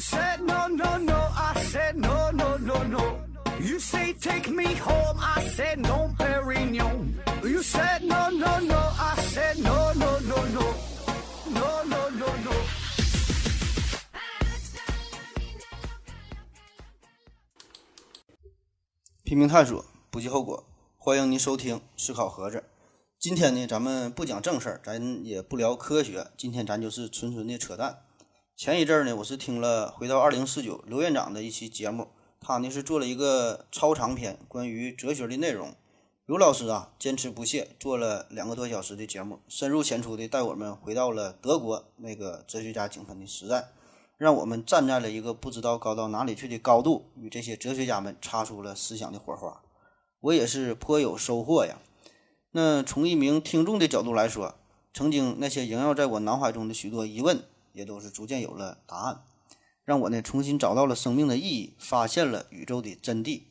said no, no, no. I said no, no, no, no. You say take me home. I said no, Perignon. You said no, no, no. I said no, no, no, no. No, no, no, no. 拼命探索，不计后果。欢迎您收听《思考盒子》。今天呢，咱们不讲正事儿，咱也不聊科学。今天咱就是纯纯的扯淡。前一阵儿呢，我是听了《回到二零四九》刘院长的一期节目，他呢是做了一个超长篇关于哲学的内容。刘老师啊，坚持不懈，做了两个多小时的节目，深入浅出的带我们回到了德国那个哲学家井喷的时代，让我们站在了一个不知道高到哪里去的高度，与这些哲学家们擦出了思想的火花。我也是颇有收获呀。那从一名听众的角度来说，曾经那些萦绕在我脑海中的许多疑问，也都是逐渐有了答案，让我呢重新找到了生命的意义，发现了宇宙的真谛。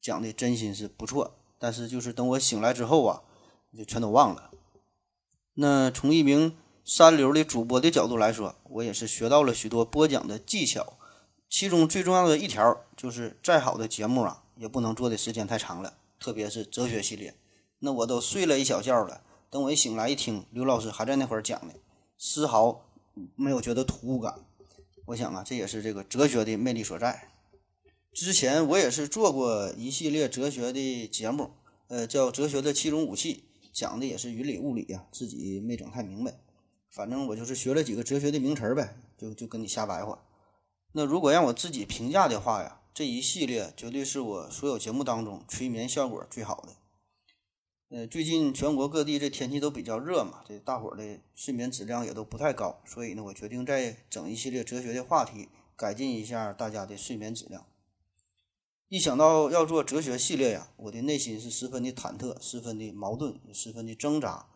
讲的真心是不错，但是就是等我醒来之后啊，就全都忘了。那从一名三流的主播的角度来说，我也是学到了许多播讲的技巧，其中最重要的一条就是，再好的节目啊，也不能做的时间太长了，特别是哲学系列。那我都睡了一小觉了，等我一醒来一听，刘老师还在那会儿讲呢，丝毫没有觉得突兀感。我想啊，这也是这个哲学的魅力所在。之前我也是做过一系列哲学的节目，呃，叫《哲学的七种武器》，讲的也是云里雾里呀、自己没整太明白。反正我就是学了几个哲学的名词儿呗，就就跟你瞎白话。那如果让我自己评价的话呀，这一系列绝对是我所有节目当中催眠效果最好的。呃，最近全国各地这天气都比较热嘛，这大伙儿的睡眠质量也都不太高，所以呢，我决定再整一系列哲学的话题，改进一下大家的睡眠质量。一想到要做哲学系列呀，我的内心是十分的忐忑，十分的矛盾，也十分的挣扎。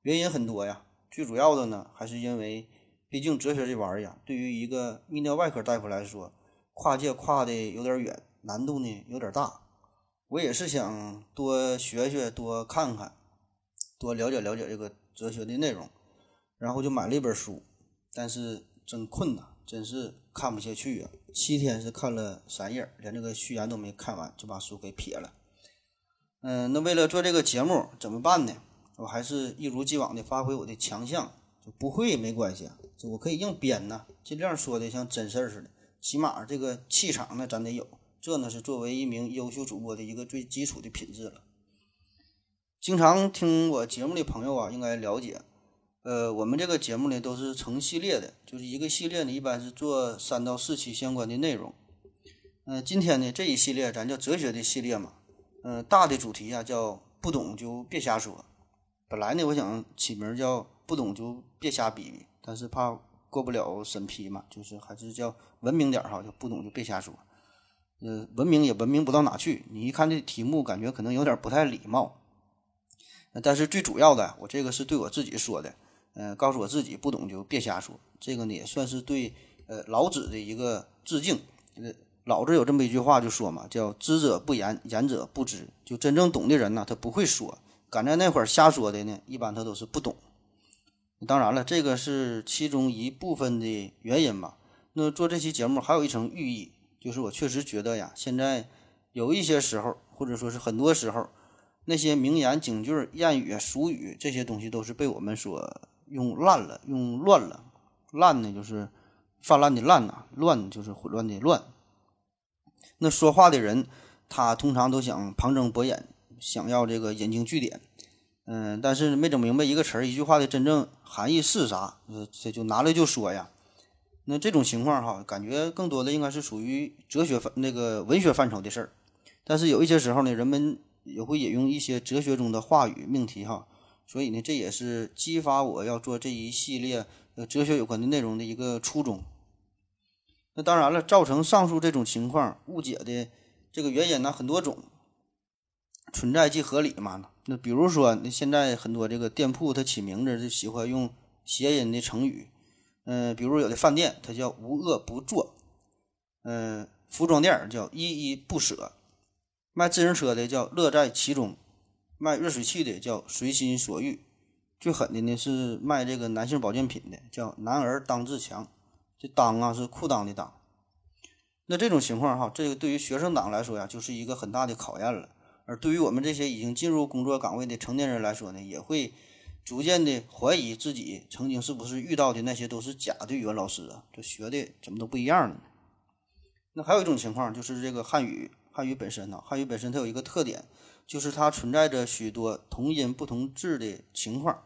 原因很多呀，最主要的呢，还是因为，毕竟哲学这玩意儿呀，对于一个泌尿外科大夫来说，跨界跨的有点远，难度呢有点大。我也是想多学学，多看看，多了解了解这个哲学的内容，然后就买了一本书，但是真困呐，真是看不下去啊！七天是看了三页，连这个序言都没看完，就把书给撇了。嗯，那为了做这个节目怎么办呢？我还是一如既往的发挥我的强项，就不会也没关系啊，我可以硬编呐，尽量说的像真事儿似的，起码这个气场呢咱得有。这呢是作为一名优秀主播的一个最基础的品质了。经常听我节目的朋友啊，应该了解，呃，我们这个节目呢都是成系列的，就是一个系列呢一般是做三到四期相关的内容。嗯、今天呢这一系列咱叫哲学的系列嘛，嗯、大的主题啊叫不懂就别瞎说。本来呢我想起名叫不懂就别瞎逼逼，但是怕过不了审批嘛，就是还是叫文明点哈，就不懂就别瞎说。呃，文明也文明不到哪去。你一看这题目，感觉可能有点不太礼貌。但是最主要的，我这个是对我自己说的，呃，告诉我自己不懂就别瞎说。这个呢，也算是对呃老子的一个致敬。呃，老子有这么一句话就说嘛，叫“知者不言，言者不知”。就真正懂的人呢，他不会说；赶在那会儿瞎说的呢，一般他都是不懂。当然了，这个是其中一部分的原因吧。那做这期节目还有一层寓意。就是我确实觉得呀，现在有一些时候，或者说是很多时候，那些名言、警句、谚语、俗语这些东西都是被我们所用烂了、用乱了。烂呢，就是泛滥的滥呐；乱就是混乱的乱。那说话的人，他通常都想旁征博引，想要这个引经据典，嗯，但是没整明白一个词儿、一句话的真正含义是啥，这就拿来就说呀。那这种情况哈，感觉更多的应该是属于哲学范那个文学范畴的事儿，但是有一些时候呢，人们也会引用一些哲学中的话语命题哈，所以呢，这也是激发我要做这一系列呃哲学有关的内容的一个初衷。那当然了，造成上述这种情况误解的这个原因呢，很多种，存在即合理嘛。那比如说，那现在很多这个店铺它起名字就喜欢用谐音的成语。嗯，比如有的饭店，它叫无恶不作；嗯，服装店叫依依不舍；卖自行车的叫乐在其中；卖热水器的叫随心所欲；最狠的呢是卖这个男性保健品的，叫男儿当自强。这裆啊是裤裆的裆。那这种情况哈，这个对于学生党来说呀，就是一个很大的考验了。而对于我们这些已经进入工作岗位的成年人来说呢，也会逐渐的怀疑自己曾经是不是遇到的那些都是假的语文老师啊？这学的怎么都不一样呢？那还有一种情况就是这个汉语，汉语本身呢，汉语本身它有一个特点，就是它存在着许多同音不同字的情况。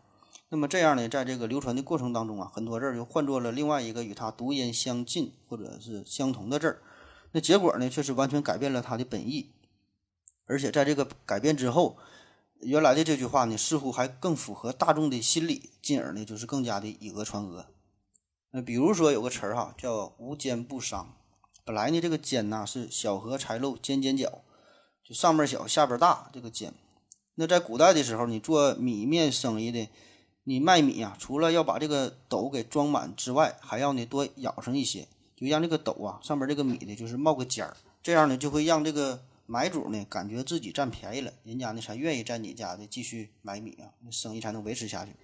那么这样呢，在这个流传的过程当中啊，很多字儿就换作了另外一个与它读音相近或者是相同的字儿。那结果呢，却是完全改变了它的本意。而且在这个改变之后，原来的这句话呢，似乎还更符合大众的心理，进而呢，就是更加的以讹传讹。那比如说有个词儿哈，叫“无奸不商”。本来呢，这个“奸”呐是小荷才露尖尖角，就上面小下边大，这个“尖”。那在古代的时候，你做米面生意的，你卖米啊，除了要把这个斗给装满之外，还要呢多舀上一些，就让这个斗啊上面这个米呢就是冒个尖儿，这样呢就会让这个。买主呢，感觉自己占便宜了，人家呢才愿意在你家的继续买米啊，那生意才能维持下去。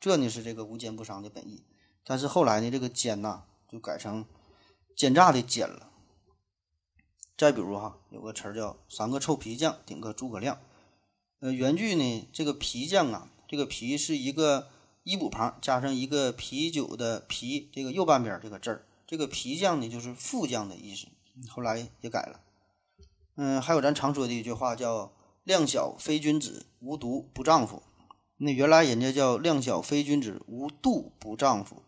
这呢是这个无奸不商的本意。但是后来呢，这个奸呐就改成奸诈的奸了。再比如哈，有个词儿叫“三个臭皮匠顶个诸葛亮”。呃，原句呢，这个皮匠啊，这个皮是一个一补旁加上一个啤酒的啤，这个右半边这个字儿，这个皮匠呢就是副将的意思。后来也改了。嗯，还有咱常说的一句话叫“量小非君子，无毒不丈夫”。那原来人家叫“量小非君子，无度不丈夫”。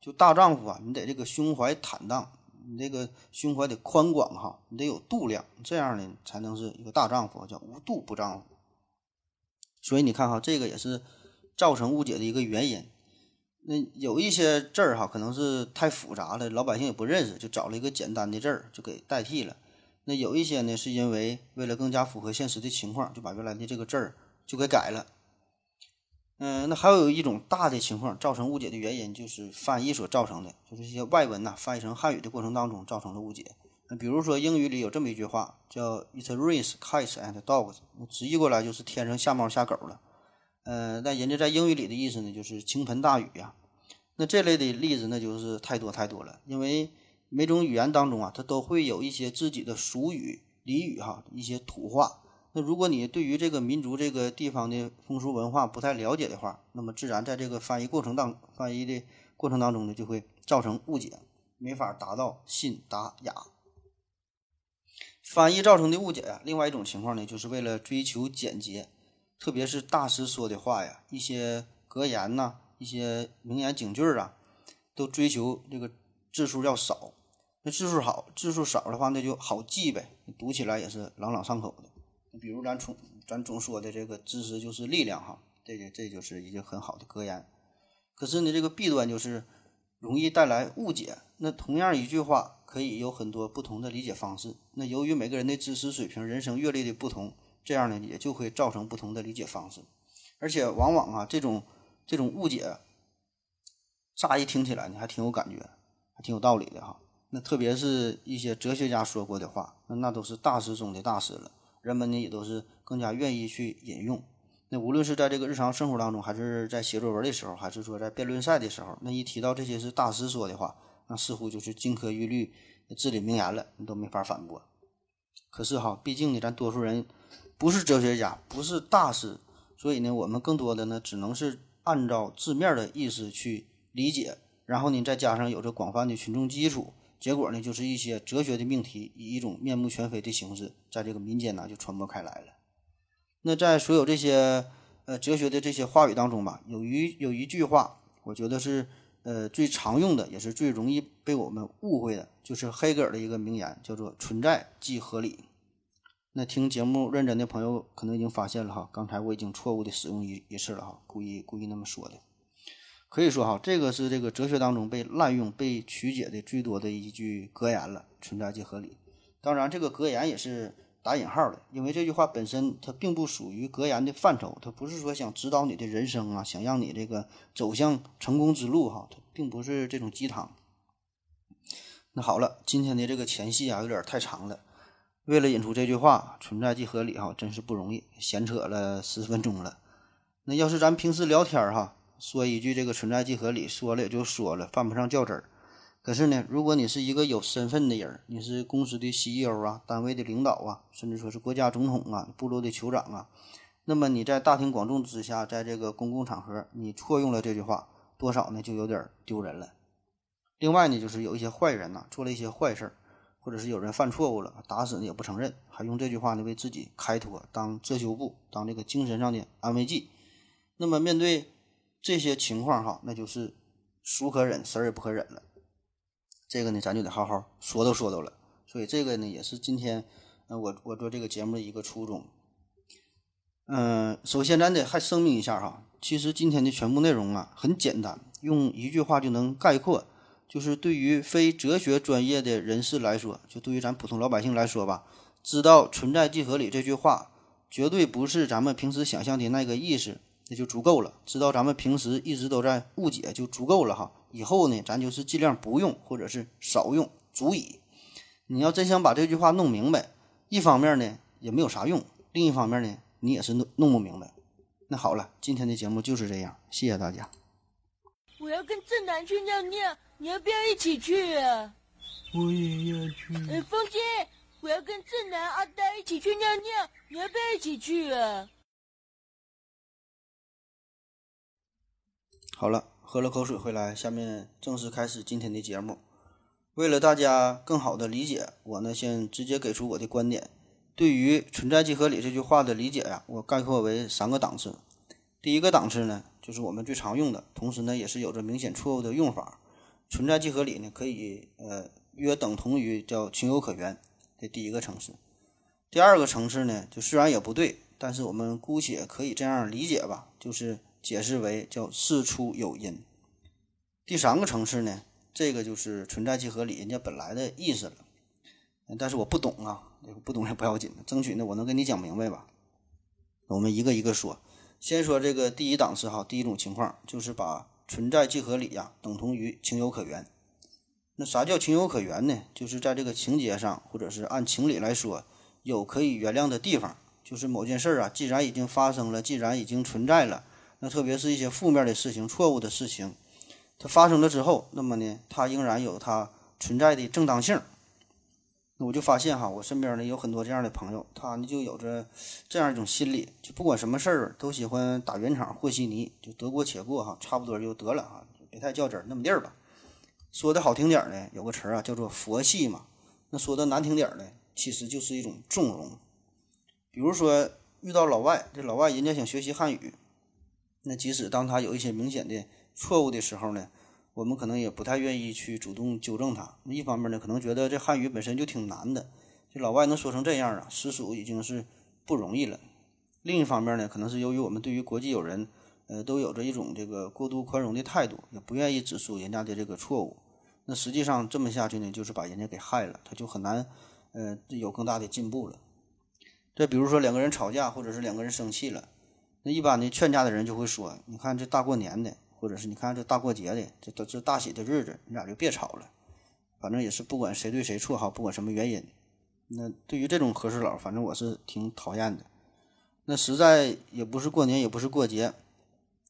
就大丈夫啊，你得这个胸怀坦荡，你这个胸怀得宽广哈，你得有度量，这样呢才能是一个大丈夫，叫无度不丈夫。所以你看哈，这个也是造成误解的一个原因。那有一些字儿哈，可能是太复杂了，老百姓也不认识，就找了一个简单的字儿就给代替了。那有一些呢，是因为为了更加符合现实的情况，就把原来的这个字儿就给改了。嗯，那还有一种大的情况造成误解的原因，就是翻译所造成的，就是一些外文呐翻译成汉语的过程当中造成的误解。那比如说英语里有这么一句话，叫 "It rains cats and dogs"，直译过来就是天上下猫下狗了。呃，但人家在英语里的意思呢，就是倾盆大雨呀。那这类的例子那就是太多太多了，因为。每种语言当中啊，它都会有一些自己的俗语、俚语哈，一些土话。那如果你对于这个民族、这个地方的风俗文化不太了解的话，那么自然在这个翻译过程当翻译的过程当中呢，就会造成误解，没法达到信达雅。翻译造成的误解呀，另外一种情况呢，就是为了追求简洁，特别是大师说的话呀，一些格言呐，一些名言警句啊，都追求这个字数要少。那字数好，字数少的话，那就好记呗，读起来也是朗朗上口的。比如咱从咱总说的这个知识就是力量哈，这个这就是一个很好的格言。可是呢，这个弊端就是容易带来误解。那同样一句话可以有很多不同的理解方式。那由于每个人的知识水平、人生阅历的不同，这样呢也就会造成不同的理解方式。而且往往啊，这种这种误解，乍一听起来呢还挺有感觉，还挺有道理的哈。那特别是一些哲学家说过的话，那那都是大师中的大师了，人们呢也都是更加愿意去引用。那无论是在这个日常生活当中，还是在写作文的时候，还是说在辩论赛的时候，那一提到这些是大师说的话，那似乎就是金科玉律、至理名言了，你都没法反驳。可是哈，毕竟呢，咱多数人不是哲学家，不是大师，所以呢，我们更多的呢，只能是按照字面的意思去理解，然后呢，再加上有着广泛的群众基础。结果呢，就是一些哲学的命题以一种面目全非的形式，在这个民间呢就传播开来了。那在所有这些呃哲学的这些话语当中吧，有一有一句话，我觉得是呃最常用的，也是最容易被我们误会的，就是黑格尔的一个名言，叫做“存在即合理”。那听节目认真的朋友可能已经发现了哈，刚才我已经错误的使用一一次了哈，故意故意那么说的。可以说哈，这个是这个哲学当中被滥用、被曲解的最多的一句格言了，“存在即合理”。当然，这个格言也是打引号的，因为这句话本身它并不属于格言的范畴，它不是说想指导你的人生啊，想让你这个走向成功之路哈，它并不是这种鸡汤。那好了，今天的这个前戏啊有点太长了，为了引出这句话“存在即合理”哈，真是不容易，闲扯了十分钟了。那要是咱平时聊天哈。说一句这个存在即合理，说了也就说了，犯不上较真儿。可是呢，如果你是一个有身份的人，你是公司的 CEO 啊，单位的领导啊，甚至说是国家总统啊，部落的酋长啊，那么你在大庭广众之下，在这个公共场合，你错用了这句话，多少呢就有点丢人了。另外呢，就是有一些坏人呐，做了一些坏事儿，或者是有人犯错误了，打死呢也不承认，还用这句话呢为自己开脱，当遮羞布，当这个精神上的安慰剂。那么面对这些情况哈，那就是孰可忍，谁也不可忍了。这个呢，咱就得好好说道说道了。所以这个呢，也是今天，呃，我我做这个节目的一个初衷。嗯，首先咱得还声明一下哈，其实今天的全部内容啊很简单，用一句话就能概括，就是对于非哲学专业的人士来说，就对于咱普通老百姓来说吧，知道“存在即合理”这句话，绝对不是咱们平时想象的那个意思，那就足够了。知道咱们平时一直都在误解就足够了哈。以后呢，咱就是尽量不用，或者是少用，足以。你要真想把这句话弄明白，一方面呢也没有啥用，另一方面呢你也是弄弄不明白。那好了，今天的节目就是这样，谢谢大家。我要跟正南去尿尿，你要不要一起去啊？我也要去。哎，风姐，我要跟正南、阿呆一起去尿尿，你要不要一起去啊？好了。喝了口水回来，下面正式开始今天的节目。为了大家更好的理解，我呢先直接给出我的观点。对于“存在即合理”这句话的理解呀，我概括为三个档次。第一个档次呢，就是我们最常用的，同时呢也是有着明显错误的用法。“存在即合理”呢，可以呃约等同于叫情有可原。这第一个层次。第二个层次呢，就虽然也不对，但是我们姑且可以这样理解吧，就是。解释为叫事出有因。第三个层次呢，这个就是存在即合理，人家本来的意思了。但是我不懂啊，不懂也不要紧，争取呢我能跟你讲明白吧。我们一个一个说，先说这个第一档次哈，第一种情况就是把存在即合理呀等同于情有可原。那啥叫情有可原呢？就是在这个情节上，或者是按情理来说，有可以原谅的地方。就是某件事儿啊，既然已经发生了，既然已经存在了。那特别是一些负面的事情、错误的事情，它发生了之后，那么呢，它仍然有它存在的正当性。那我就发现哈，我身边呢有很多这样的朋友，他呢就有着这样一种心理，就不管什么事儿都喜欢打圆场、和稀泥，就得过且过哈，差不多就得了哈，别太较真儿，那么地儿吧。说的好听点儿呢，有个词儿啊叫做佛系嘛。那说的难听点儿呢，其实就是一种纵容。比如说遇到老外，这老外人家想学习汉语。那即使当他有一些明显的错误的时候呢，我们可能也不太愿意去主动纠正他。一方面呢，可能觉得这汉语本身就挺难的，这老外能说成这样啊，实属已经是不容易了。另一方面呢，可能是由于我们对于国际友人，呃，都有着一种这个过度宽容的态度，也不愿意指出人家的这个错误。那实际上这么下去呢，就是把人家给害了，他就很难，呃，有更大的进步了。再比如说两个人吵架，或者是两个人生气了。那一般的劝架的人就会说：“你看这大过年的，或者是你看这大过节的，这都这大喜的日子，你俩就别吵了。反正也是不管谁对谁错哈，不管什么原因。那对于这种和事佬，反正我是挺讨厌的。那实在也不是过年，也不是过节，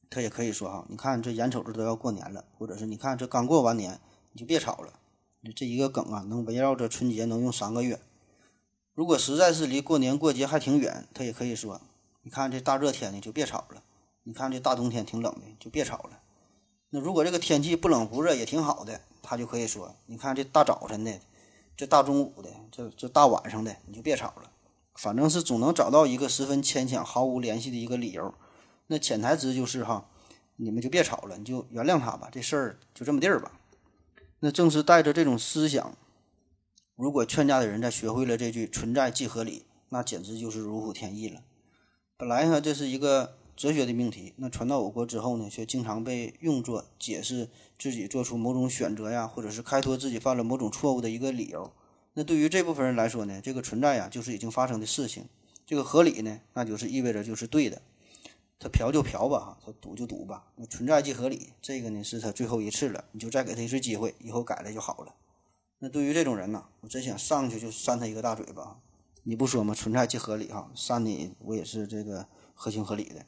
他也可以说哈，你看这眼瞅着都要过年了，或者是你看这刚过完年，你就别吵了。这一个梗啊，能围绕着春节能用三个月。如果实在是离过年过节还挺远，他也可以说。”你看这大热天的就别吵了，你看这大冬天挺冷的就别吵了。那如果这个天气不冷不热也挺好的，他就可以说：你看这大早晨的，这大中午的，这这大晚上的你就别吵了。反正是总能找到一个十分牵强、毫无联系的一个理由。那潜台词就是哈，你们就别吵了，你就原谅他吧，这事儿就这么地儿吧。那正是带着这种思想，如果劝架的人在学会了这句“存在即合理”，那简直就是如虎添翼了。本来呢，这是一个哲学的命题，那传到我国之后呢，却经常被用作解释自己做出某种选择呀，或者是开脱自己犯了某种错误的一个理由。那对于这部分人来说呢，这个存在呀，就是已经发生的事情；这个合理呢，那就是意味着就是对的。他嫖就嫖吧，他赌就赌吧。那存在即合理，这个呢是他最后一次了，你就再给他一次机会，以后改了就好了。那对于这种人呢，我真想上去就扇他一个大嘴巴。你不说吗？存在即合理哈，删你我也是这个合情合理的。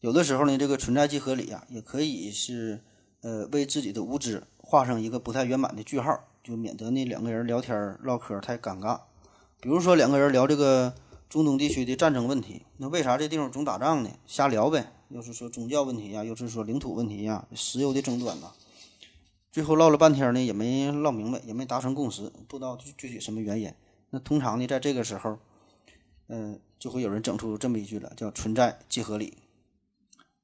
有的时候呢，这个存在即合理啊，也可以是呃为自己的无知画上一个不太圆满的句号，就免得那两个人聊天唠嗑太尴尬。比如说两个人聊这个中东地区的战争问题，那为啥这地方总打仗呢？瞎聊呗，又是说宗教问题呀，又是说领土问题呀，石油的争端呐。最后唠了半天呢，也没唠明白，也没达成共识，不知道具体什么原因。那通常呢，在这个时候，嗯、就会有人整出这么一句了，叫“存在即合理”，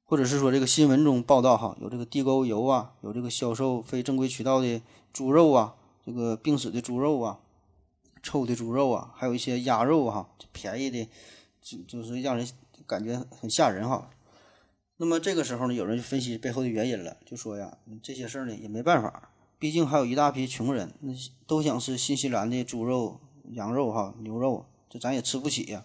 或者是说这个新闻中报道哈，有这个地沟油啊，有这个销售非正规渠道的猪肉啊，这个病死的猪肉啊，臭的猪肉啊，还有一些鸭肉哈，便宜的，就就是让人感觉很吓人哈。那么这个时候呢，有人就分析背后的原因了，就说呀，这些事儿呢也没办法，毕竟还有一大批穷人，那都想吃新西兰的猪肉、羊肉哈、牛肉，这咱也吃不起呀。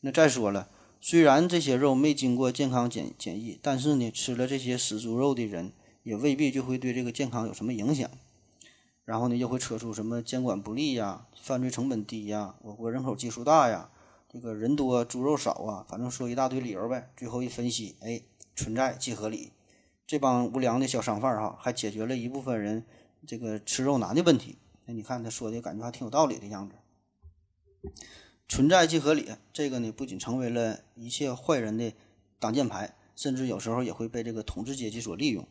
那再说了，虽然这些肉没经过健康检检疫，但是呢，吃了这些死猪肉的人，也未必就会对这个健康有什么影响。然后呢，又会扯出什么监管不力呀、犯罪成本低呀、我国人口基数大呀、这个人多猪肉少啊，反正说一大堆理由呗。最后一分析，哎，存在即合理。这帮无良的小商贩儿哈，还解决了一部分人这个吃肉难的问题。那你看他说的感觉还挺有道理的样子。存在即合理，这个呢不仅成为了一切坏人的挡箭牌，甚至有时候也会被这个统治阶级所利用。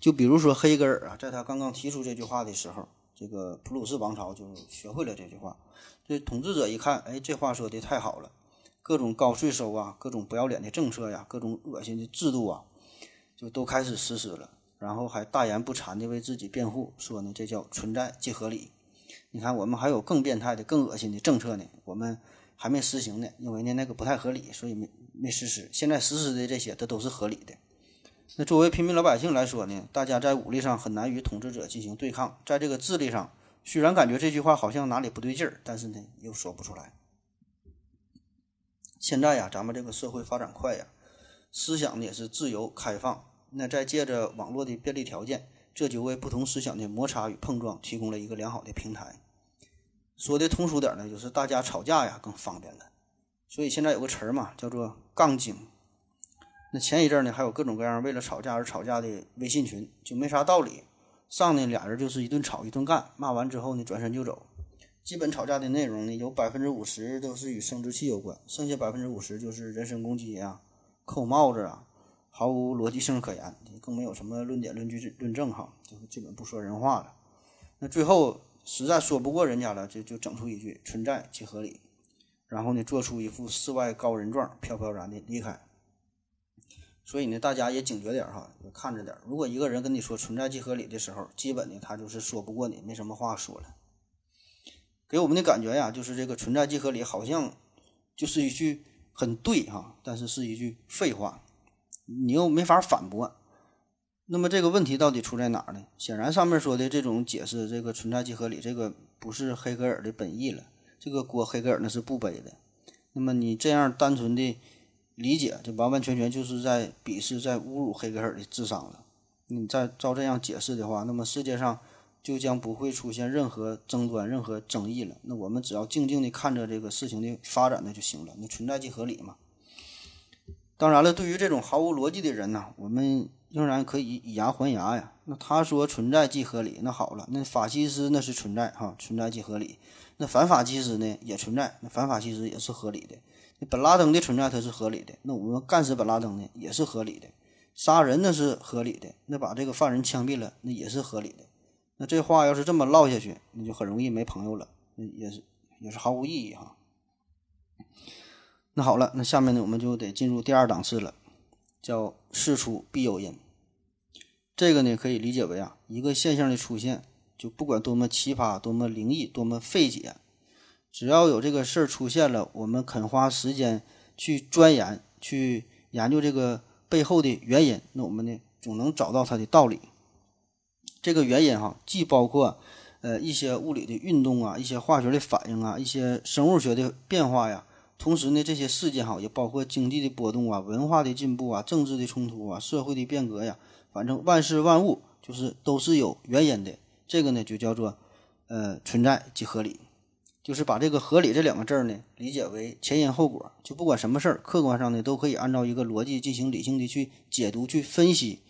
就比如说黑格尔啊，在他刚刚提出这句话的时候，这个普鲁士王朝就学会了这句话。这统治者一看，哎，这话说的太好了，各种高税收啊，各种不要脸的政策呀，各种恶心的制度啊，就都开始实施了。然后还大言不惭地为自己辩护，说呢这叫存在即合理。你看，我们还有更变态的、更恶心的政策呢，我们还没实行呢，因为呢那个不太合理，所以没没实施。现在实施的这些，它都是合理的。那作为平民老百姓来说呢，大家在武力上很难与统治者进行对抗，在这个智力上，虽然感觉这句话好像哪里不对劲儿，但是呢又说不出来。现在呀，咱们这个社会发展快呀，思想呢也是自由开放。那再借着网络的便利条件，这就为不同思想的摩擦与碰撞提供了一个良好的平台。说的通俗点呢，就是大家吵架呀更方便了。所以现在有个词儿嘛，叫做“杠精”。那前一阵呢，还有各种各样为了吵架而吵架的微信群，就没啥道理。上呢俩人就是一顿吵一顿干，骂完之后呢转身就走。基本吵架的内容呢，有百分之五十都是与生殖器有关，剩下百分之五十就是人身攻击啊、扣帽子啊，毫无逻辑性可言，更没有什么论点、论据、论证哈，就是基本不说人话了。那最后实在说不过人家了，就就整出一句“存在即合理”，然后呢做出一副世外高人状，飘飘然的离开。所以呢，大家也警觉点哈，也看着点。如果一个人跟你说“存在即合理”的时候，基本呢他就是说不过你，没什么话说了。给我们的感觉呀，就是这个“存在即合理”好像就是一句很对哈，但是是一句废话，你又没法反驳。那么这个问题到底出在哪儿呢？显然上面说的这种解释，这个“存在即合理”这个不是黑格尔的本意了，这个锅黑格尔那是不背的。那么你这样单纯的理解，这完完全全就是在鄙视、在侮辱黑格尔的智商了。你再照这样解释的话，那么世界上就将不会出现任何争端、任何争议了。那我们只要静静的看着这个事情的发展，那就行了。那存在即合理嘛。当然了，对于这种毫无逻辑的人呢，我们仍然可以以牙还牙呀。那他说存在即合理，那好了，那法西斯那是存在哈，存在即合理。那反法西斯呢也存在，那反法西斯也是合理的。那本拉登的存在它是合理的，那我们干死本拉登呢也是合理的，杀人那是合理的，那把这个犯人枪毙了那也是合理的。那这话要是这么唠下去，那就很容易没朋友了，那也是也是毫无意义哈。那好了，那下面呢我们就得进入第二档次了，叫事出必有因。这个呢可以理解为啊一个现象的出现，就不管多么奇葩、多么灵异、多么费解，只要有这个事儿出现了，我们肯花时间去钻研、去研究这个背后的原因，那我们呢总能找到它的道理。这个原因哈，既包括呃一些物理的运动啊，一些化学的反应啊，一些生物学的变化呀。同时呢，这些事件哈也包括经济的波动啊、文化的进步啊、政治的冲突啊、社会的变革呀。反正万事万物就是都是有原因的。这个呢就叫做呃存在即合理，就是把这个合理这两个字呢理解为前因后果，就不管什么事儿，客观上呢都可以按照一个逻辑进行理性的去解读、去分析。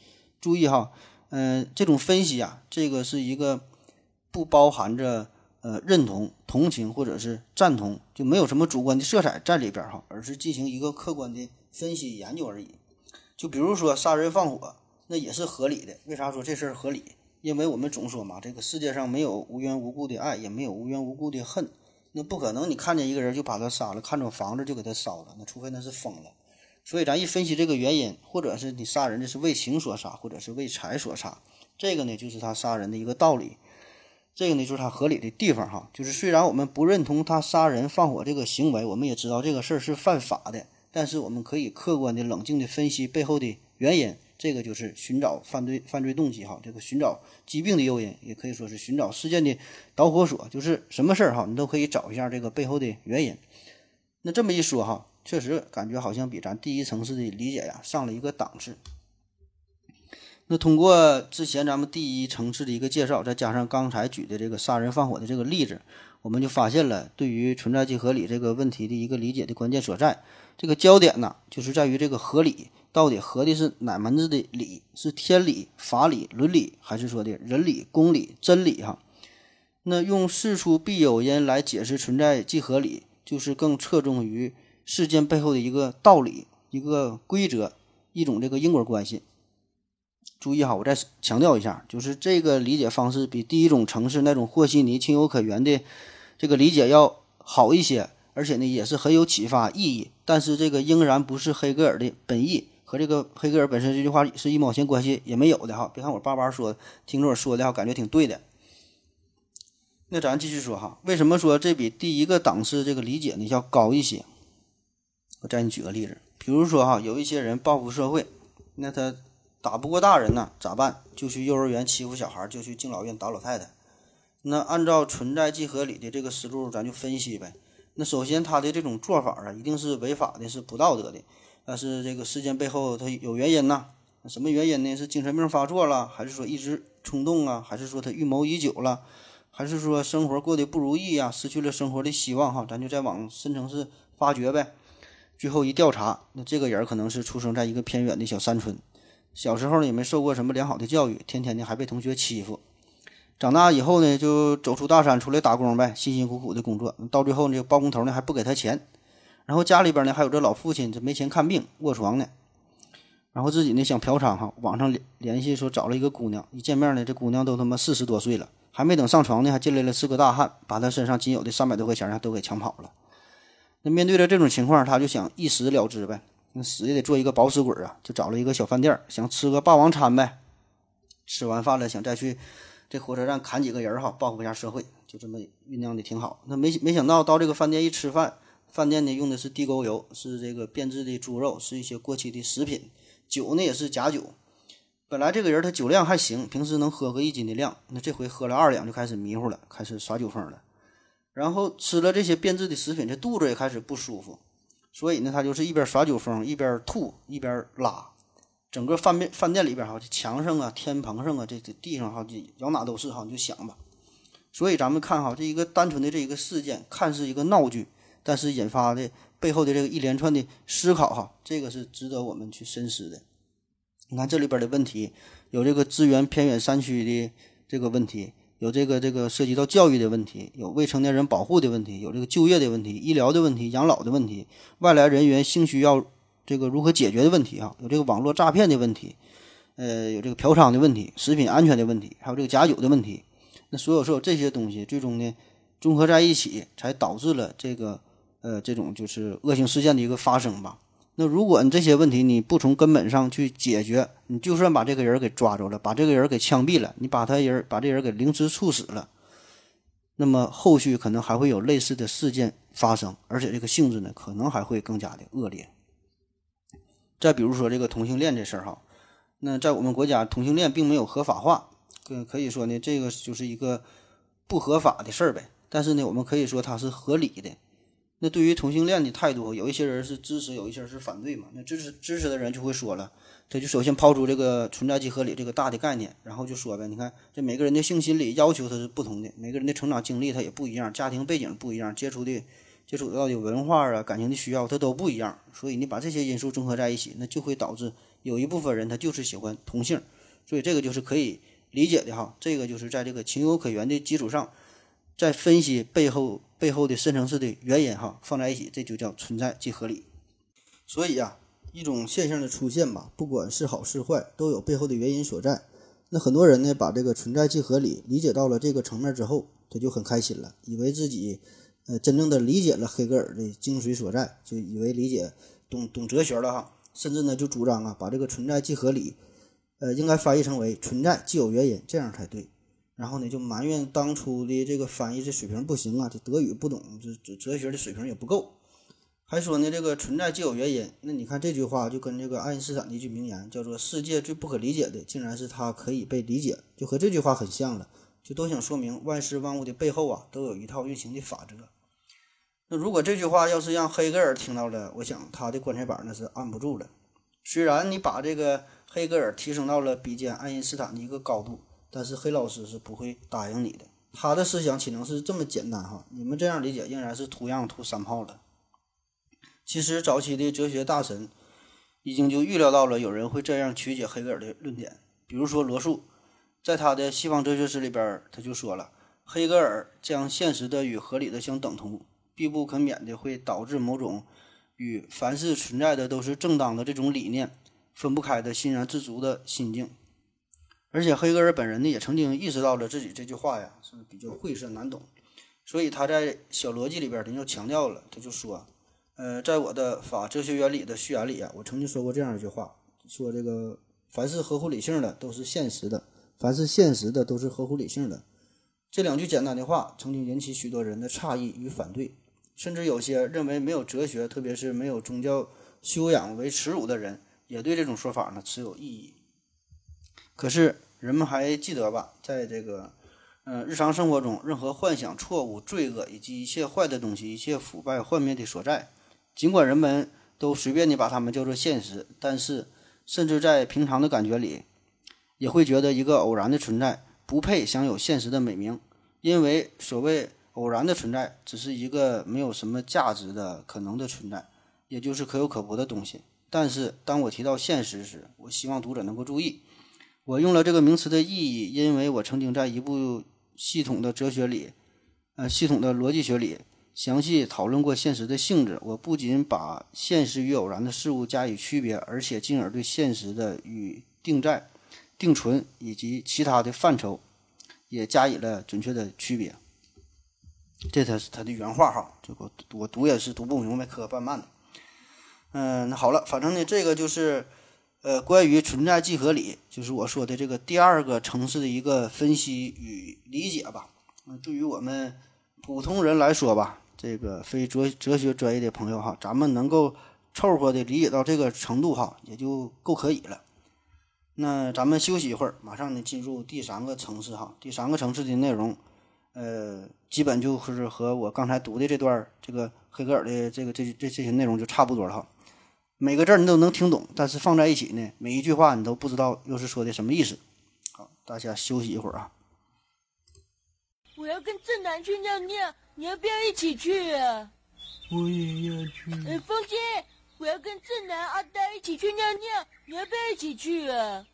注意哈。嗯、这种分析啊，这个是一个不包含着呃认同、同情或者是赞同，就没有什么主观的色彩在里边哈，而是进行一个客观的分析研究而已。就比如说杀人放火，那也是合理的。为啥说这事儿合理？因为我们总说嘛，这个世界上没有无缘无故的爱，也没有无缘无故的恨。那不可能，你看见一个人就把他杀了，看着房子就给他烧了，那除非那是疯了。所以咱一分析这个原因，或者是你杀人这是为情所杀，或者是为财所杀，这个呢就是他杀人的一个道理。这个呢就是他合理的地方哈，就是虽然我们不认同他杀人放火这个行为，我们也知道这个事儿是犯法的，但是我们可以客观的、冷静的分析背后的原因。这个就是寻找犯罪犯罪动机哈，这个寻找疾病的诱因，也可以说是寻找事件的导火索，就是什么事儿哈，你都可以找一下这个背后的原因。那这么一说哈，确实感觉好像比咱第一层次的理解呀上了一个档次。那通过之前咱们第一层次的一个介绍，再加上刚才举的这个杀人放火的这个例子，我们就发现了对于存在即合理这个问题的一个理解的关键所在。这个焦点呢，就是在于这个合理到底合的是哪门子的理？是天理、法理、伦理，还是说的人理、公理、真理？哈，那用事出必有因来解释存在即合理，就是更侧重于事件背后的一个道理、一个规则、一种这个因果关系。注意哈，我再强调一下，就是这个理解方式比第一种城市那种和稀泥、情有可原的这个理解要好一些，而且呢也是很有启发意义。但是这个仍然不是黑格尔的本意，和这个黑格尔本身这句话是一毛钱关系也没有的哈。别看我叭叭说，听着我说的哈，感觉挺对的。那咱继续说哈，为什么说这比第一个档次这个理解呢要高一些？我再给你举个例子，比如说哈，有一些人报复社会，那他。打不过大人呢，咋办？就去幼儿园欺负小孩，就去敬老院打老太太。那按照存在即合理的这个思路，咱就分析呗。那首先他的这种做法啊，一定是违法的，是不道德的。但是这个事件背后他有原因呐？什么原因呢？是精神病发作了，还是说一直冲动啊？还是说他预谋已久了？还是说生活过得不如意呀？失去了生活的希望哈？咱就再往深层次发掘呗。最后一调查，那这个人可能是出生在一个偏远的小山村。小时候呢也没受过什么良好的教育，天天的还被同学欺负。长大以后呢就走出大山出来打工呗，辛辛苦苦的工作，到最后呢包工头呢还不给他钱，然后家里边呢还有这老父亲这没钱看病卧床呢，然后自己呢想嫖娼哈，网上联联系说找了一个姑娘，一见面呢这姑娘都他妈四十多岁了，还没等上床呢还进来了四个大汉，把他身上仅有的三百多块钱呢都给抢跑了。那面对着这种情况，他就想一死了之呗。那死也得做一个饱死鬼啊！就找了一个小饭店，想吃个霸王餐呗。吃完饭了，想再去这火车站砍几个人哈，报复一下社会，就这么酝酿的挺好。那没没想到到这个饭店一吃饭，饭店呢用的是地沟油，是这个变质的猪肉，是一些过期的食品，酒呢也是假酒。本来这个人他酒量还行，平时能喝个一斤的量，那这回喝了二两就开始迷糊了，开始耍酒疯了。然后吃了这些变质的食品，这肚子也开始不舒服。所以呢，他就是一边耍酒疯，一边吐，一边拉，整个饭店饭店里边哈，这墙上啊、天棚上啊、这这地上哈，就咬哪都是哈，你就想吧。所以咱们看哈，这一个单纯的这一个事件，看似一个闹剧，但是引发的背后的这个一连串的思考哈，这个是值得我们去深思的。你看这里边的问题，有这个资源偏远山区的这个问题。有这个这个涉及到教育的问题，有未成年人保护的问题，有这个就业的问题、医疗的问题、养老的问题，外来人员性需要这个如何解决的问题啊，有这个网络诈骗的问题，呃，有这个嫖娼的问题、食品安全的问题，还有这个假酒的问题。那所有所有这些东西，最终呢，综合在一起，才导致了这个呃这种就是恶性事件的一个发生吧。那如果你这些问题你不从根本上去解决，你就算把这个人给抓住了，把这个人给枪毙了，你把他人把这人给凌迟处死了，那么后续可能还会有类似的事件发生，而且这个性质呢，可能还会更加的恶劣。再比如说这个同性恋这事儿哈，那在我们国家同性恋并没有合法化，可可以说呢，这个就是一个不合法的事儿呗。但是呢，我们可以说它是合理的。那对于同性恋的态度，有一些人是支持，有一些人是反对嘛。那支持支持的人就会说了，他就首先抛出这个存在即合理这个大的概念，然后就说呗，你看这每个人的性心理要求它是不同的，每个人的成长经历他也不一样，家庭背景不一样，接触的接触到的文化啊、感情的需要他都不一样，所以你把这些因素综合在一起，那就会导致有一部分人他就是喜欢同性，所以这个就是可以理解的哈。这个就是在这个情有可原的基础上，在分析背后背后的深层次的原因哈，放在一起，这就叫存在即合理。所以呀、一种现象的出现吧，不管是好是坏，都有背后的原因所在。那很多人呢，把这个存在即合理理解到了这个层面之后，他就很开心了，以为自己呃真正的理解了黑格尔的精髓所在，就以为理解懂懂哲学了哈，甚至呢就主张啊，把这个存在即合理，呃，应该翻译成为存在即有原因，这样才对。然后呢，就埋怨当初的这个翻译这水平不行啊，这德语不懂，这这哲学的水平也不够。还说呢，这个存在既有原因。那你看这句话就跟这个爱因斯坦的一句名言叫做“世界最不可理解的，竟然是它可以被理解”，就和这句话很像了。就都想说明万事万物的背后啊，都有一套运行的法则。那如果这句话要是让黑格尔听到了，我想他的棺材板那是按不住了。虽然你把这个黑格尔提升到了比肩爱因斯坦的一个高度，但是黑老师是不会答应你的。他的思想岂能是这么简单哈？你们这样理解，仍然是图样图三炮的。其实早期的哲学大神已经就预料到了有人会这样曲解黑格尔的论点，比如说罗素，在他的《西方哲学史》里边，他就说了，黑格尔将现实的与合理的相等同，必不可免的会导致某种与凡是存在的都是正当的这种理念分不开的欣然自足的心境。而且黑格尔本人呢，也曾经意识到了自己这句话呀是比较晦涩难懂，所以他在《小逻辑》里边，他就强调了，他就说。呃，在我的《法哲学原理》的序言里啊，我曾经说过这样一句话，说这个凡是合乎理性的都是现实的，凡是现实的都是合乎理性的。这两句简单的话，曾经引起许多人的诧异与反对，甚至有些认为没有哲学，特别是没有宗教修养为耻辱的人，也对这种说法呢持有异议。可是人们还记得吧，在这个嗯，日常生活中，任何幻想、错误、罪恶以及一切坏的东西、一切腐败、幻灭的所在，尽管人们都随便地把它们叫做现实，但是甚至在平常的感觉里，也会觉得一个偶然的存在不配享有现实的美名，因为所谓偶然的存在，只是一个没有什么价值的可能的存在，也就是可有可无的东西。但是当我提到现实时，我希望读者能够注意，我用了这个名词的意义，因为我曾经在一部系统的哲学里，呃，系统的逻辑学里，详细讨论过现实的性质。我不仅把现实与偶然的事物加以区别，而且进而对现实的与定在、定存以及其他的范畴也加以了准确的区别。这才是他的原话哈，这个我读也是读不明白，磕磕绊绊的。嗯，那好了，反正呢，这个就是。呃，关于存在即合理，就是我说的这个第二个层次的一个分析与理解吧。嗯，对于我们普通人来说吧，这个非哲哲学专业的朋友哈，咱们能够凑合的理解到这个程度哈，也就够可以了。那咱们休息一会儿，马上呢进入第三个层次哈。第三个层次的内容，呃，基本就是和我刚才读的这段这个黑格尔的这个这这这些内容就差不多了哈。每个字你都能听懂，但是放在一起呢，每一句话你都不知道又是说的什么意思。好，大家休息一会儿啊。我要跟正南去尿尿，你要不要一起去啊？我也要去。哎，风心，我要跟正南、阿呆一起去尿尿，你要不要一起去啊？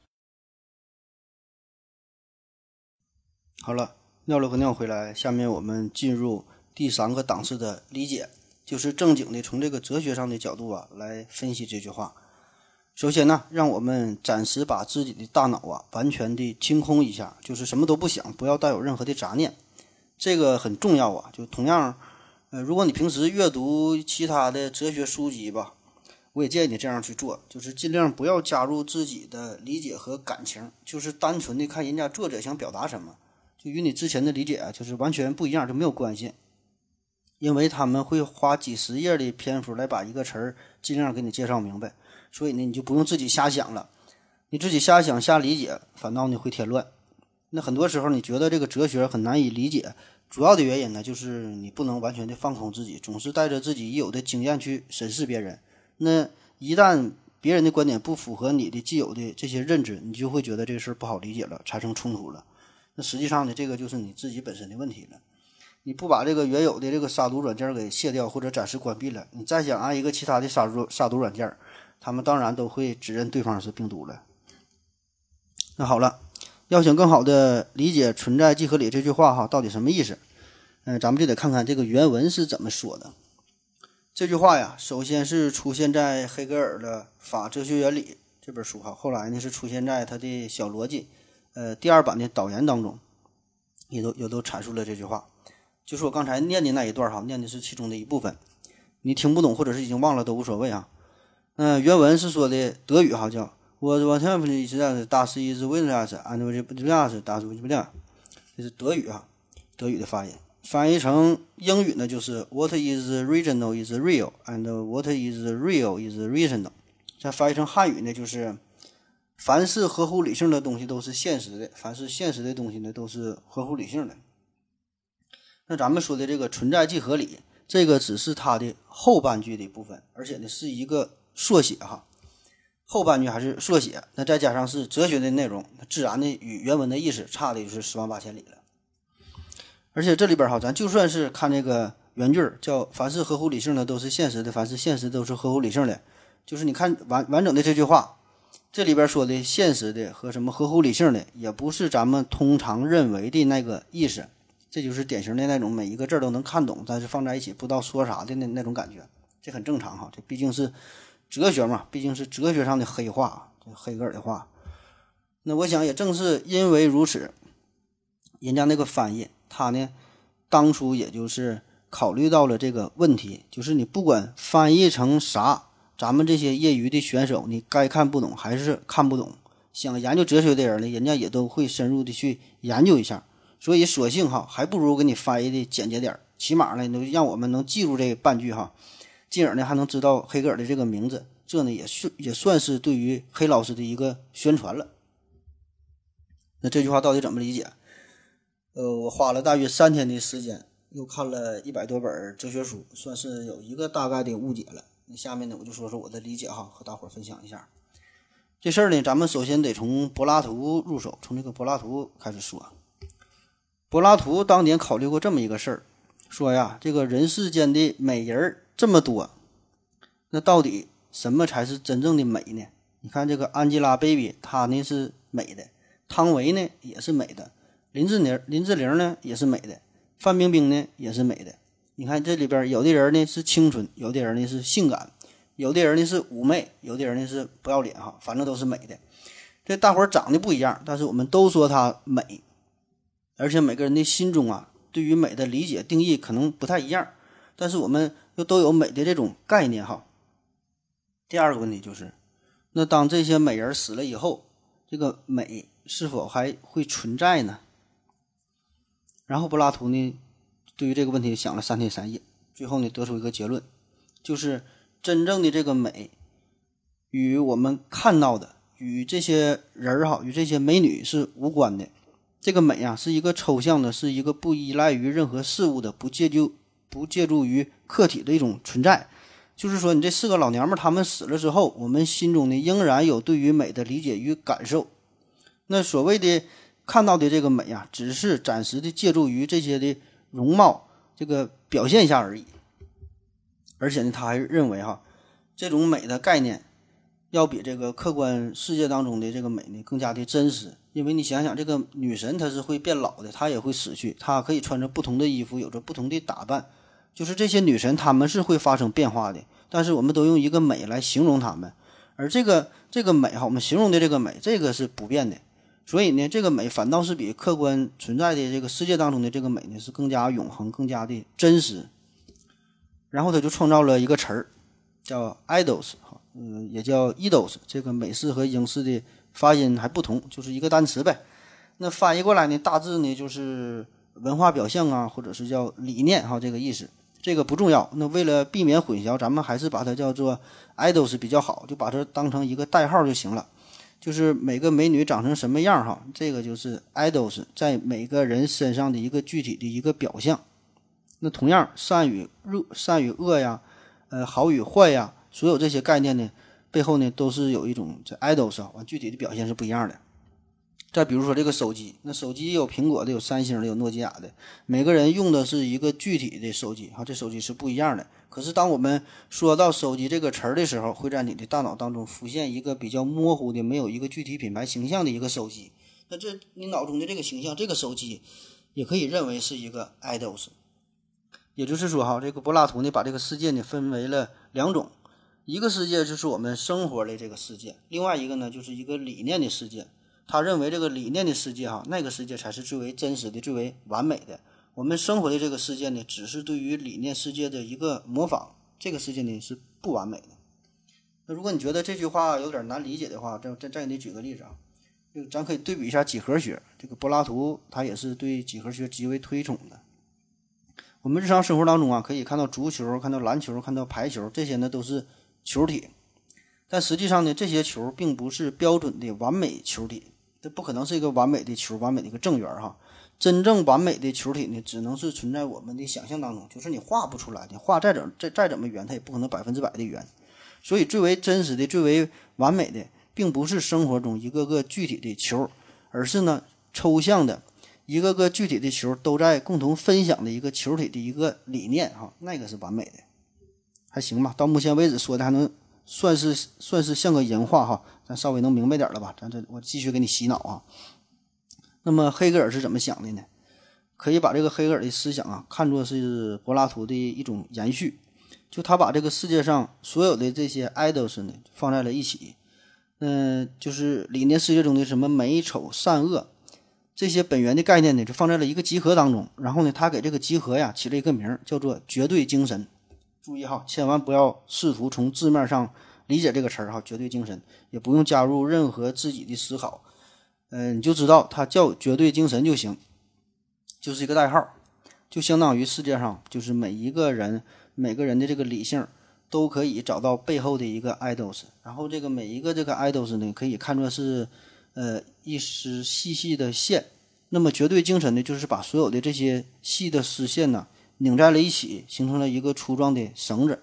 好了，尿了个尿回来，下面我们进入第三个档次的理解。就是正经的从这个哲学上的角度啊来分析这句话。首先呢，让我们暂时把自己的大脑啊完全的清空一下，就是什么都不想，不要带有任何的杂念，这个很重要啊。就同样，呃，如果你平时阅读其他的哲学书籍吧，我也建议你这样去做，就是尽量不要加入自己的理解和感情，就是单纯的看人家作者想表达什么，就与你之前的理解啊就是完全不一样，就没有关系。因为他们会花几十页的篇幅来把一个词儿尽量给你介绍明白，所以呢，你就不用自己瞎想了，你自己瞎想瞎理解，反倒呢会添乱。那很多时候你觉得这个哲学很难以理解，主要的原因呢，就是你不能完全的放空自己，总是带着自己已有的经验去审视别人。那一旦别人的观点不符合你的既有的这些认知，你就会觉得这个事儿不好理解了，产生冲突了。那实际上呢，这个就是你自己本身的问题了。你不把这个原有的这个杀毒软件给卸掉或者暂时关闭了，你再想安一个其他的杀毒杀毒软件，他们当然都会指认对方是病毒了。那好了，要想更好的理解“存在即合理”这句话哈，到底什么意思？嗯、咱们就得看看这个原文是怎么说的。这句话呀，首先是出现在黑格尔的《法哲学原理》这本书哈，后来呢是出现在他的小逻辑，呃，第二版的导言当中，也都也都阐述了这句话。就是我刚才念的那一段哈，念的是其中的一部分，你听不懂或者是已经忘了都无所谓啊。嗯、原文是说的德语哈，叫我我 t e m p l is that 大师 is witness and we b e l a s 大师 we b e l 这是德语哈，德语的发音。翻译成英语呢，就是 What is regional is real, and what is real is reasonable。再翻译成汉语呢，就是凡是合乎理性的东西都是现实的，凡是现实的东西呢都是合乎理性的。那咱们说的这个存在即合理，这个只是它的后半句的部分，而且呢是一个缩写哈。后半句还是缩写，那再加上是哲学的内容，自然的与原文的意思差的就是十万八千里了。而且这里边哈，咱就算是看这个原句儿，叫“凡是合乎理性的都是现实的，凡是现实都是合乎理性的”，就是你看完完整的这句话，这里边说的现实的和什么合乎理性的，也不是咱们通常认为的那个意思。这就是典型的那种每一个字都能看懂，但是放在一起不知道说啥的那那种感觉，这很正常哈。这毕竟是哲学嘛，毕竟是哲学上的黑话，黑格尔的话。那我想也正是因为如此，人家那个翻译他呢，当初也就是考虑到了这个问题，就是你不管翻译成啥，咱们这些业余的选手，你该看不懂还是看不懂。想研究哲学的人呢，人家也都会深入的去研究一下。所以，索性哈，还不如给你翻译的简洁点儿，起码呢，能让我们能记住这半句哈，进而呢还能知道黑格尔的这个名字，这呢也是也算是对于黑老师的一个宣传了。那这句话到底怎么理解？呃，我花了大约三天的时间，又看了一百多本哲学书，算是有一个大概的误解了。那下面呢，我就说说我的理解哈，和大伙儿分享一下。这事儿呢，咱们首先得从柏拉图入手，从这个柏拉图开始说。柏拉图当年考虑过这么一个事儿，说呀，这个人世间的美人儿这么多，那到底什么才是真正的美呢？你看这个 Angelababy，她呢是美的，汤唯呢也是美的，林志玲林志玲呢也是美的，范冰冰呢也是美的。你看这里边有的人呢是清纯，有的人呢是性感，有的人呢是妩媚，有的人呢是不要脸哈，反正都是美的。这大伙儿长得不一样，但是我们都说她美。而且每个人的心中啊，对于美的理解定义可能不太一样，但是我们又都有美的这种概念哈。第二个问题就是，那当这些美人死了以后，这个美是否还会存在呢？然后柏拉图呢，对于这个问题想了三天三夜，最后呢得出一个结论，就是真正的这个美，与我们看到的与这些人儿哈，与这些美女是无关的。这个美啊，是一个抽象的，是一个不依赖于任何事物的，不借助不借助于客体的一种存在。就是说，你这四个老娘们儿，她们死了之后，我们心中呢仍然有对于美的理解与感受。那所谓的看到的这个美啊，只是暂时的借助于这些的容貌这个表现一下而已。而且呢，他还认为哈，这种美的概念要比这个客观世界当中的这个美呢更加的真实。因为你想想，这个女神她是会变老的，她也会死去，她可以穿着不同的衣服，有着不同的打扮。就是这些女神，她们是会发生变化的，但是我们都用一个美来形容她们，而这个这个美哈，我们形容的这个美，这个是不变的。所以呢，这个美反倒是比客观存在的这个世界当中的这个美呢，是更加永恒、更加的真实。然后他就创造了一个词儿，叫 idols，哈，嗯，也叫 idols。这个美式和英式的发音还不同，就是一个单词呗。那翻译过来呢，大致呢就是文化表象啊，或者是叫理念哈，这个意思。这个不重要。那为了避免混淆，咱们还是把它叫做 idols 比较好，就把它当成一个代号就行了。就是每个美女长成什么样哈，这个就是 idols 在每个人身上的一个具体的一个表象。那同样，善与恶、善与恶呀，呃，好与坏呀，所有这些概念呢，背后呢都是有一种这 idols 啊，完具体的表现是不一样的。再比如说这个手机，那手机有苹果的，有三星的，有诺基亚的，每个人用的是一个具体的手机，哈，这手机是不一样的。可是当我们说到手机这个词儿的时候，会在你的大脑当中浮现一个比较模糊的、没有一个具体品牌形象的一个手机。那这你脑中的这个形象，这个手机也可以认为是一个 idols。也就是说，哈，这个柏拉图呢，把这个世界呢分为了两种，一个世界就是我们生活的这个世界，另外一个呢就是一个理念的世界。他认为这个理念的世界，哈，那个世界才是最为真实的、最为完美的。我们生活的这个世界呢，只是对于理念世界的一个模仿，这个世界呢是不完美的。那如果你觉得这句话有点难理解的话，再再再给你举个例子啊，就咱可以对比一下几何学。这个柏拉图他也是对几何学极为推崇的。我们日常生活当中啊，可以看到足球、看到篮球、看到排球，这些呢都是球体，但实际上呢，这些球并不是标准的完美球体。这不可能是一个完美的球，完美的一个正圆哈。真正完美的球体呢，只能是存在我们的想象当中，就是你画不出来的，画再怎再再怎么圆，它也不可能百分之百的圆。所以，最为真实的、最为完美的，并不是生活中一个个具体的球，而是呢抽象的一个个具体的球都在共同分享的一个球体的一个理念哈，那个是完美的，还行吧？到目前为止说的还能。算是算是像个人话哈，咱稍微能明白点了吧？咱这我继续给你洗脑啊。那么黑格尔是怎么想的呢？可以把这个黑格尔的思想啊看作是柏拉图的一种延续。就他把这个世界上所有的这些 idols 呢放在了一起，嗯，就是理念世界中的什么美丑善恶这些本源的概念呢，就放在了一个集合当中。然后呢，他给这个集合呀起了一个名，叫做绝对精神。注意哈，千万不要试图从字面上理解这个词儿哈。绝对精神也不用加入任何自己的思考，嗯，你就知道它叫绝对精神就行，就是一个代号，就相当于世界上就是每一个人每个人的这个理性都可以找到背后的一个 idols，然后这个每一个这个 idols 呢，可以看作是呃一丝细细的线，那么绝对精神呢，就是把所有的这些细的丝线呢。拧在了一起，形成了一个粗壮的绳子。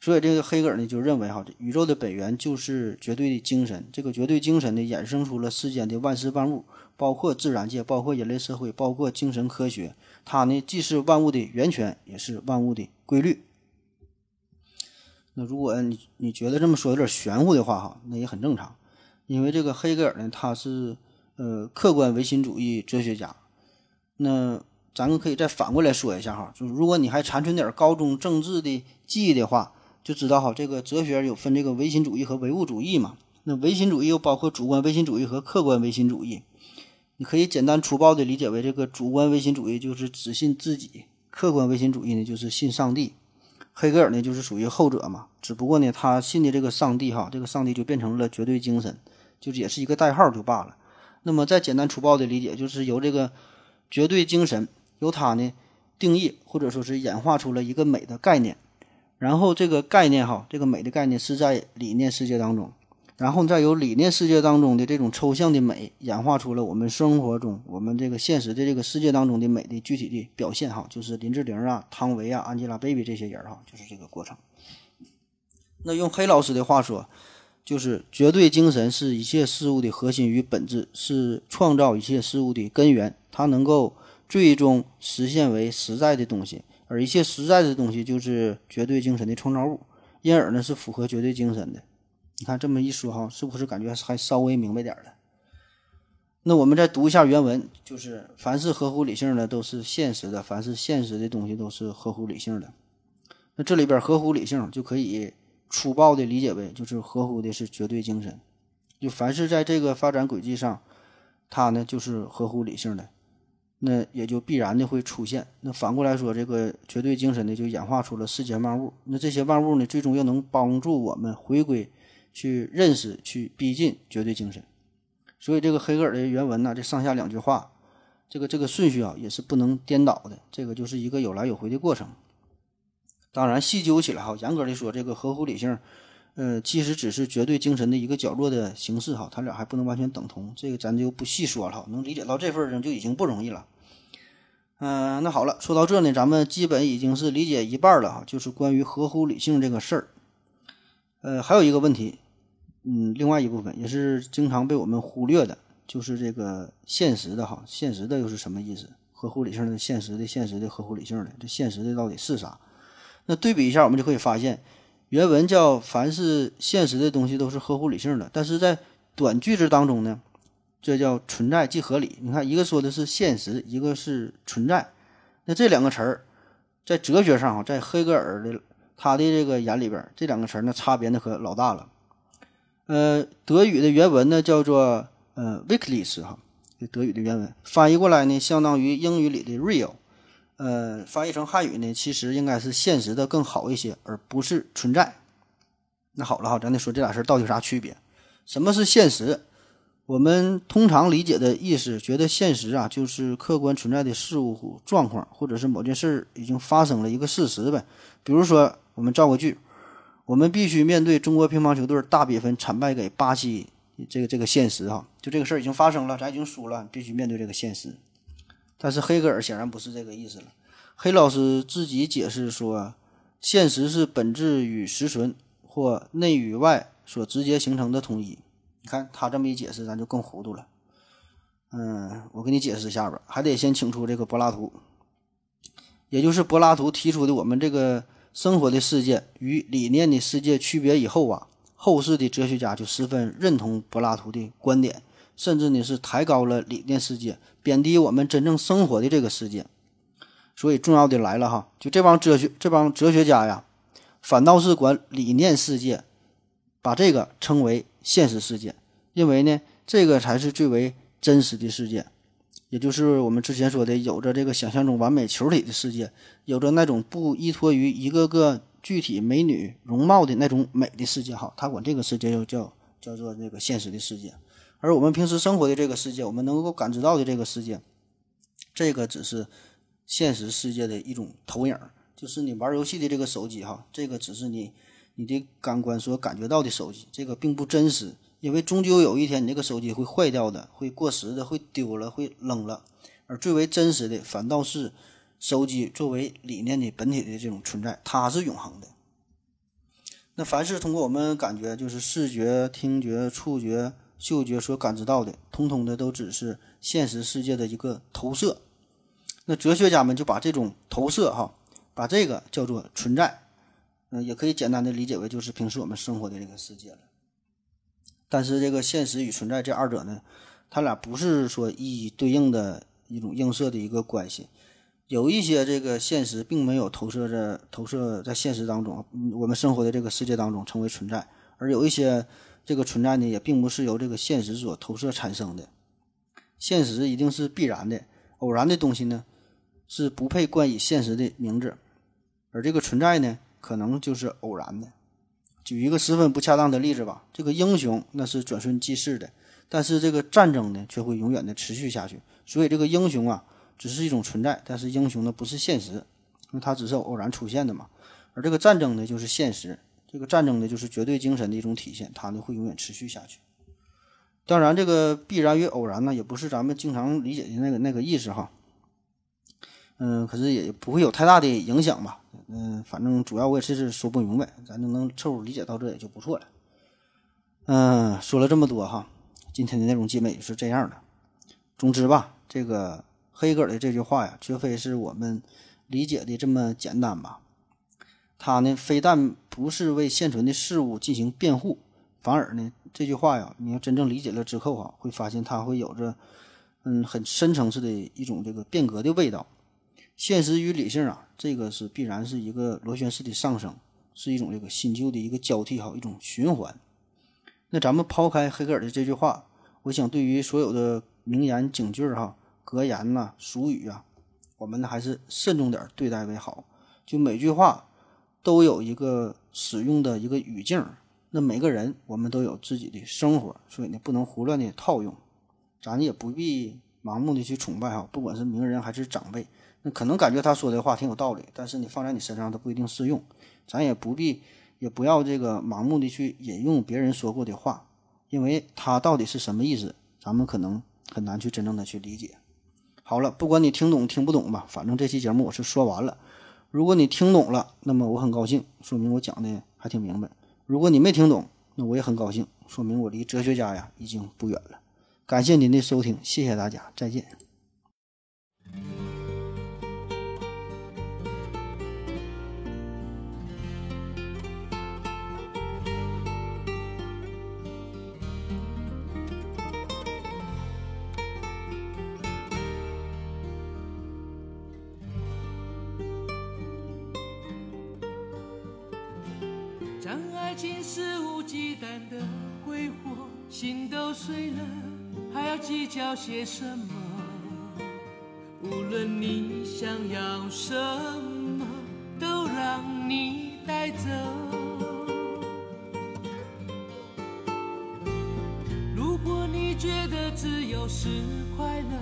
所以，这个黑格尔呢就认为，哈，宇宙的本源就是绝对的精神。这个绝对精神呢，衍生出了世间的万事万物，包括自然界，包括人类社会，包括精神科学。它呢，既是万物的源泉，也是万物的规律。那如果你你觉得这么说有点玄乎的话，哈，那也很正常。因为这个黑格尔呢，他是呃客观唯心主义哲学家。那咱们可以再反过来说一下哈，就是如果你还残存点高中政治的记忆的话，就知道哈，这个哲学有分这个唯心主义和唯物主义嘛。那唯心主义又包括主观唯心主义和客观唯心主义。你可以简单粗暴的理解为，这个主观唯心主义就是只信自己，客观唯心主义呢就是信上帝。黑格尔呢就是属于后者嘛，只不过呢他信的这个上帝哈，这个上帝就变成了绝对精神，就是也是一个代号就罢了。那么再简单粗暴的理解，就是由这个绝对精神。由它呢定义或者说是演化出了一个美的概念，然后这个概念哈，这个美的概念是在理念世界当中，然后再由理念世界当中的这种抽象的美演化出了我们生活中我们这个现实的这个世界当中的美的具体的表现哈，就是林志玲啊、汤唯啊、Angelababy 这些人哈，就是这个过程。那用黑老师的话说，就是绝对精神是一切事物的核心与本质，是创造一切事物的根源，它能够。最终实现为实在的东西，而一切实在的东西就是绝对精神的创造物，因而呢是符合绝对精神的。你看这么一说哈，是不是感觉还稍微明白点了？那我们再读一下原文，就是凡是合乎理性的都是现实的，凡是现实的东西都是合乎理性的。那这里边合乎理性就可以粗暴的理解为就是合乎的是绝对精神，就凡是在这个发展轨迹上，它呢就是合乎理性的。那也就必然的会出现。那反过来说，这个绝对精神呢，就演化出了世间万物。那这些万物呢，最终又能帮助我们回归、去认识、去逼近绝对精神。所以，这个黑格尔的原文呢，这上下两句话，这个这个顺序啊，也是不能颠倒的。这个就是一个有来有回的过程。当然，细究起来哈，严格的说，这个合乎理性，呃，其实只是绝对精神的一个角落的形式哈，它俩还不能完全等同。这个咱就不细说了，能理解到这份上就已经不容易了。嗯，那好了，说到这呢，咱们基本已经是理解一半了哈，就是关于合乎理性这个事儿。呃，还有一个问题，嗯，另外一部分也是经常被我们忽略的，就是这个现实的哈，现实的又是什么意思？合乎理性的现实的现实的合乎理性的，这现实的到底是啥？那对比一下，我们就可以发现，原文叫凡是现实的东西都是合乎理性的，但是在短句子当中呢，这叫存在即合理。你看，一个说的是现实，一个是存在，那这两个词儿在哲学上啊，在黑格尔的他的这个眼里边，这两个词儿呢差别那可老大了。呃，德语的原文呢叫做呃 w i k l i s 哈，德语的原文翻译过来呢，相当于英语里的 real，呃，翻译成汉语呢，其实应该是现实的更好一些，而不是存在。那好了哈，咱得说这俩事儿到底有啥区别？什么是现实？我们通常理解的意思，觉得现实啊，就是客观存在的事物状况，或者是某件事已经发生了一个事实呗。比如说，我们造个句。我们必须面对中国乒乓球队大比分惨败给巴西这个这个现实哈，就这个事儿已经发生了，咱已经输了，必须面对这个现实。但是黑格尔显然不是这个意思了。黑老师自己解释说，现实是本质与实存或内与外所直接形成的统一。你看他这么一解释，咱就更糊涂了。嗯，我给你解释一下吧，还得先请出这个柏拉图，也就是柏拉图提出的我们这个。生活的世界与理念的世界区别以后啊，后世的哲学家就十分认同柏拉图的观点，甚至呢是抬高了理念世界，贬低我们真正生活的这个世界。所以重要的来了哈，就这帮哲学这帮哲学家呀，反倒是管理念世界，把这个称为现实世界，认为呢这个才是最为真实的世界。也就是我们之前说的，有着这个想象中完美球体的世界，有着那种不依托于一个个具体美女容貌的那种美的世界。哈，他管这个世界又叫叫做这个现实的世界。而我们平时生活的这个世界，我们能够感知到的这个世界，这个只是现实世界的一种投影，就是你玩游戏的这个手机。哈，这个只是你你的感官所感觉到的手机，这个并不真实。因为终究有一天，你这个手机会坏掉的，会过时的，会丢了，会扔了。而最为真实的，反倒是手机作为理念的本体的这种存在，它是永恒的。那凡是通过我们感觉，就是视觉、听觉、触觉、嗅觉所感知到的，通通的都只是现实世界的一个投射。那哲学家们就把这种投射，哈，把这个叫做存在。也可以简单的理解为，就是平时我们生活的这个世界了。但是这个现实与存在这二者呢，它俩不是说一一对应的一种映射的一个关系。有一些这个现实并没有投射在投射在现实当中，我们生活的这个世界当中成为存在；而有一些这个存在呢，也并不是由这个现实所投射产生的。现实一定是必然的，偶然的东西呢是不配冠以现实的名字，而这个存在呢，可能就是偶然的。举一个十分不恰当的例子吧，这个英雄那是转瞬即逝的，但是这个战争呢却会永远的持续下去。所以这个英雄啊只是一种存在，但是英雄呢不是现实，因为它只是偶然出现的嘛。而这个战争呢就是现实，这个战争呢就是绝对精神的一种体现，它呢会永远持续下去。当然，这个必然与偶然呢也不是咱们经常理解的那个那个意思哈。嗯，可是也不会有太大的影响吧。嗯，反正主要我也是说不明白，咱就能凑合理解到这也就不错了。嗯，说了这么多哈，今天的内容基本也是这样的。总之吧，这个黑格尔的这句话呀，绝非是我们理解的这么简单吧。他呢，非但不是为现存的事物进行辩护，反而呢，这句话呀，你要真正理解了之后啊，会发现它会有着嗯很深层次的一种这个变革的味道。现实与理性啊，这个是必然是一个螺旋式的上升，是一种这个新旧的一个交替哈，一种循环。那咱们抛开黑格尔的这句话，我想对于所有的名言警句哈、格言呐、俗语啊，我们呢还是慎重点对待为好。就每句话都有一个使用的一个语境，那每个人我们都有自己的生活，所以呢不能胡乱的套用。咱也不必盲目的去崇拜哈，不管是名人还是长辈。那可能感觉他说的话挺有道理，但是你放在你身上都不一定适用。咱也不必，也不要这个盲目的去引用别人说过的话，因为他到底是什么意思，咱们可能很难去真正的去理解。好了，不管你听懂听不懂吧，反正这期节目我是说完了。如果你听懂了，那么我很高兴，说明我讲的还挺明白。如果你没听懂，那我也很高兴，说明我离哲学家呀已经不远了。感谢您的收听，谢谢大家，再见。睡了还要计较些什么？无论你想要什么都让你带走。如果你觉得自由是快乐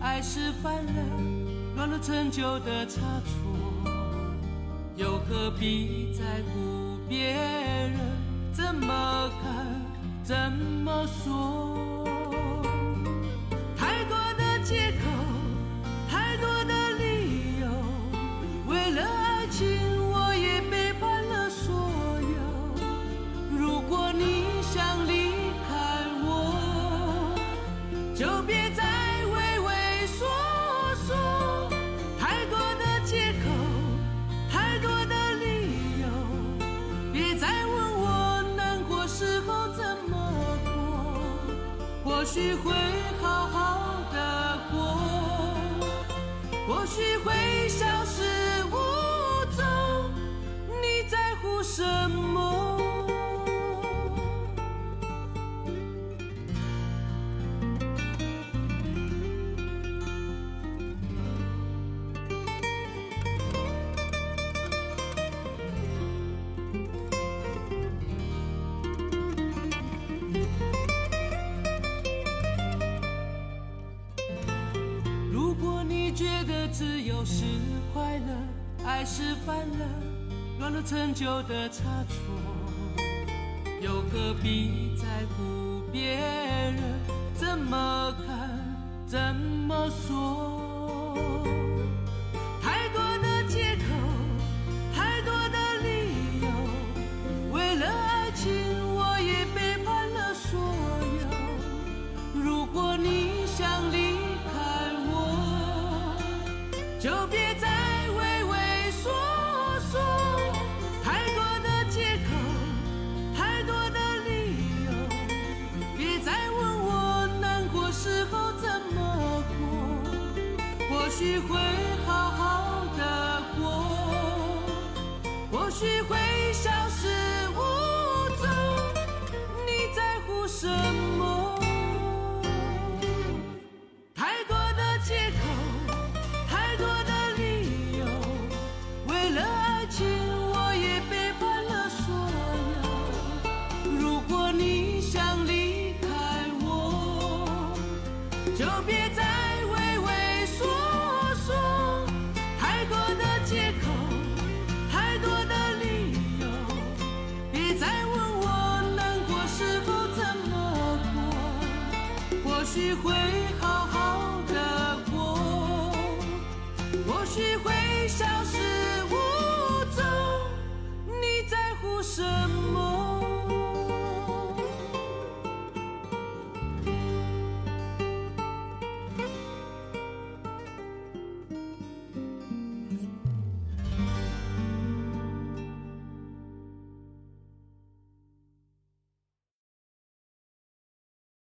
爱是犯了软弱陈旧的差错又何必在乎别人怎么看？怎么说？许会好好的过或许会陈旧的差错，又何必在乎别人怎么看、怎么说？你会。什么